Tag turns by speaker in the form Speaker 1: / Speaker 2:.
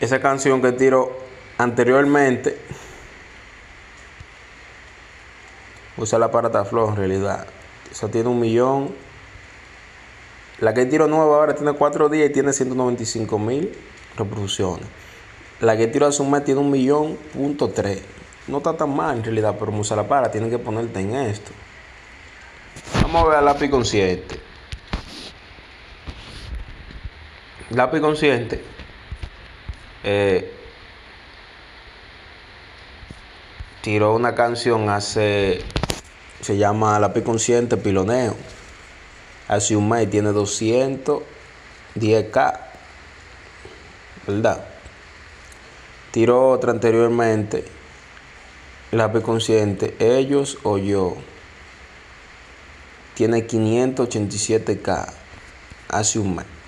Speaker 1: esa canción que tiró anteriormente. Usa la parata flow en realidad. Eso tiene un millón. La que tiró nueva ahora tiene cuatro días y tiene 195 mil reproducciones. La que tiró hace un mes tiene un millón punto tres. No está tan mal en realidad, pero Musa la para, tienen que ponerte en esto. Vamos a ver a lápiz consciente. Lápiz consciente. Eh, tiró una canción hace. Se llama Lápiz consciente Piloneo. Hace un mes tiene 210k. ¿Verdad? Tiró otra anteriormente. Lápiz consciente. Ellos o yo tiene 587k hace un mes.